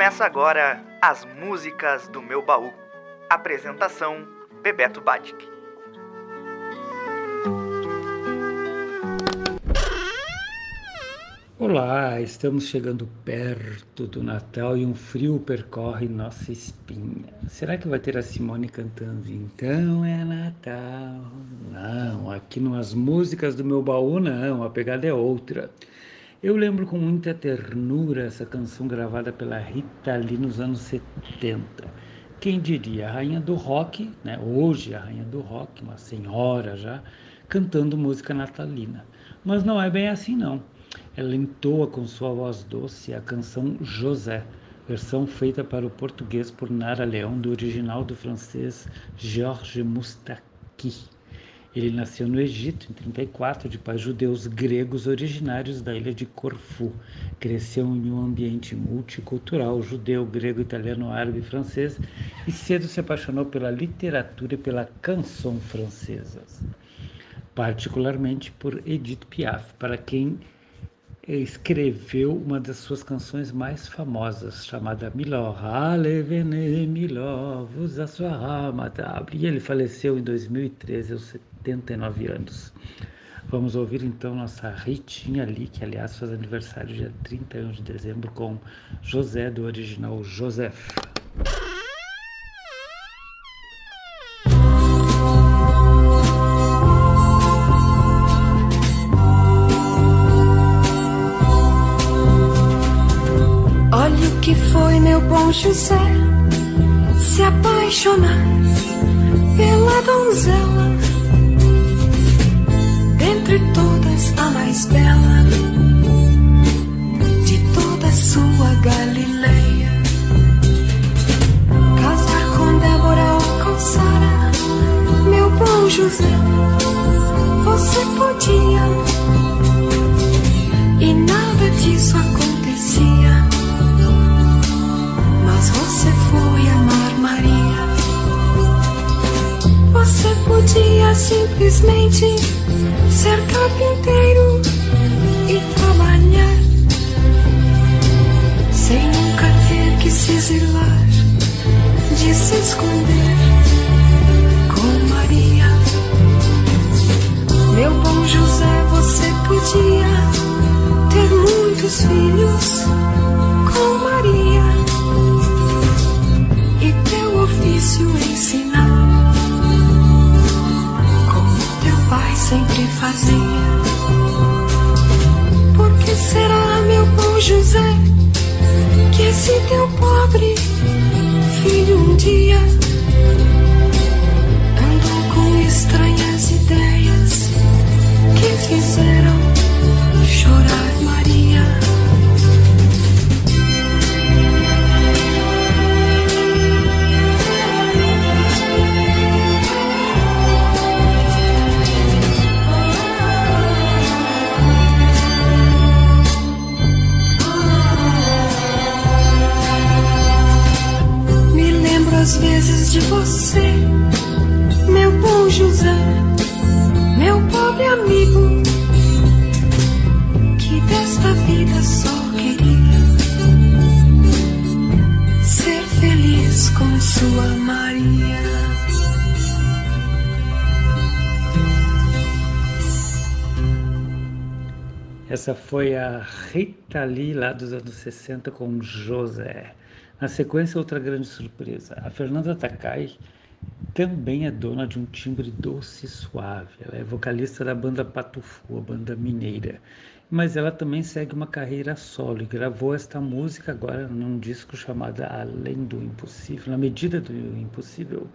Começa agora as músicas do meu baú. Apresentação: Bebeto Batic. Olá, estamos chegando perto do Natal e um frio percorre nossa espinha. Será que vai ter a Simone cantando Então é Natal? Não, aqui nas músicas do meu baú não, a pegada é outra. Eu lembro com muita ternura essa canção gravada pela Rita Lee nos anos 70. Quem diria, a rainha do rock, né? hoje a rainha do rock, uma senhora já, cantando música natalina. Mas não é bem assim não. Ela entoa com sua voz doce a canção José, versão feita para o português por Nara Leão do original do francês Georges Moustaki. Ele nasceu no Egito em 34, de pais judeus gregos originários da ilha de Corfu. Cresceu em um ambiente multicultural, judeu, grego, italiano, árabe e francês, e cedo se apaixonou pela literatura e pela canção francesas, particularmente por Edith Piaf, para quem escreveu uma das suas canções mais famosas, chamada Milor. Allez, Milor, vous asseoir E ele faleceu em 2013, aos 79 anos. Vamos ouvir então nossa Ritinha ali, que aliás faz aniversário dia 31 de dezembro, com José, do original Joseph. São José se apaixonar pela donzela, mais bela de toda sua Galileia. Casar com Débora ou com Sara, meu bom José, você podia, e nada disso acontecia mas você foi amar Maria. Você podia simplesmente ser carpinteiro fizeram chorar Maria? muitas vezes de você, meu bom José, meu pobre amigo, Essa foi a Rita Lee lá dos anos 60 com José. Na sequência, outra grande surpresa. A Fernanda Takai também é dona de um timbre doce e suave. Ela é vocalista da banda Patufu, a banda mineira. Mas ela também segue uma carreira solo e gravou esta música agora num disco chamado Além do Impossível, na medida do impossível,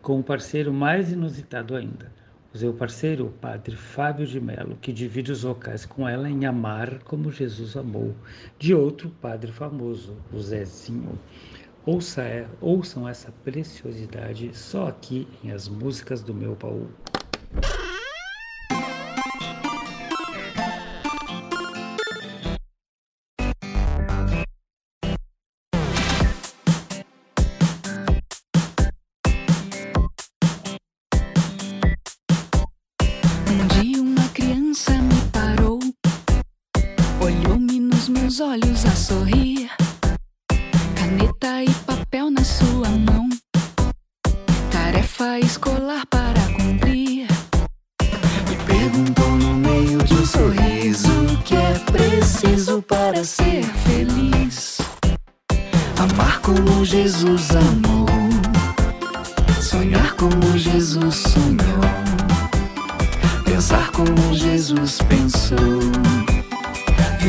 com um parceiro mais inusitado ainda o seu parceiro, o padre Fábio de Mello, que divide os vocais com ela em Amar como Jesus amou, de outro padre famoso, o Zezinho. Ouça, é, ouçam essa preciosidade só aqui em As Músicas do Meu Baú. Olhos a sorrir caneta e papel na sua mão. Tarefa escolar para cumprir. Me perguntou no meio de um sorriso o que é preciso para ser feliz. Amar como Jesus amou. Sonhar como Jesus sonhou. Pensar como Jesus pensou.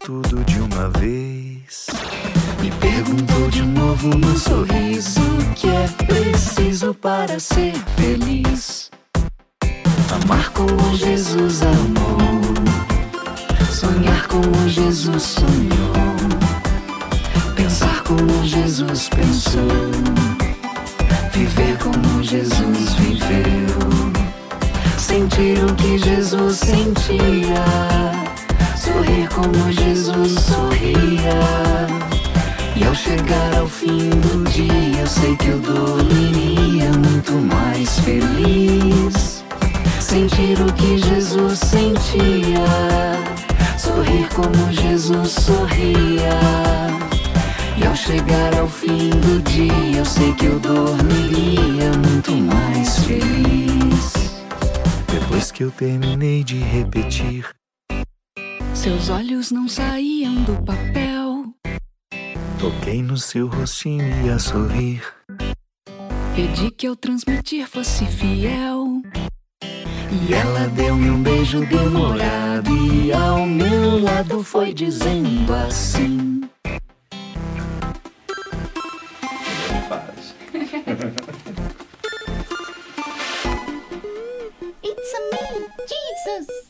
tudo de uma vez. Me perguntou de novo no sorriso que é preciso para ser feliz. Amar como Jesus amou, sonhar como Jesus sonhou, pensar como Jesus pensou, viver como Jesus viveu, sentir o que Jesus sentia, sorrir como Jesus sorria. E ao chegar ao fim do dia, eu sei que eu dormiria muito mais feliz. Sentir o que Jesus sentia, sorrir como Jesus sorria. E ao chegar ao fim do dia, eu sei que eu dormiria muito mais feliz. Depois que eu terminei de repetir, Seus olhos não saíam do papel. toquei no seu rostinho e a sorrir. Pedi que eu transmitir fosse fiel. E ela deu-me um beijo demorado e ao meu lado foi dizendo assim. It's a me, Jesus.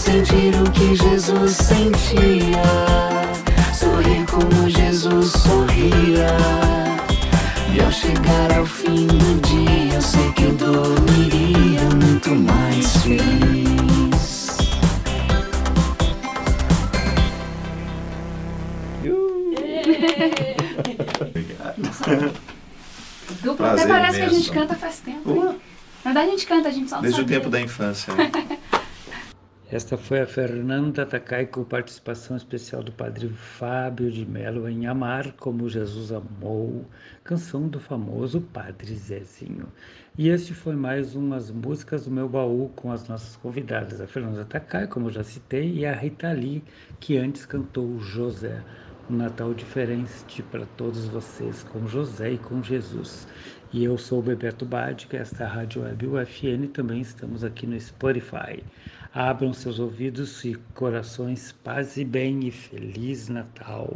Sentir o que Jesus sentia, sorrir como Jesus sorria. E ao chegar ao fim do dia, eu sei que eu dormiria muito mais feliz. Prazer até parece que a gente canta faz tempo. Hein? Na verdade a gente canta, a gente só não Desde o tempo da infância. né? Esta foi a Fernanda Takai com participação especial do padre Fábio de Mello em Amar como Jesus Amou, canção do famoso Padre Zezinho. E este foi mais umas músicas do meu baú com as nossas convidadas, a Fernanda Takai, como já citei, e a Rita Lee, que antes cantou José. Um Natal diferente para todos vocês, com José e com Jesus. E eu sou o Bebeto Badic, esta é a Rádio Web UFN, também estamos aqui no Spotify. Abram seus ouvidos e corações, paz e bem e Feliz Natal.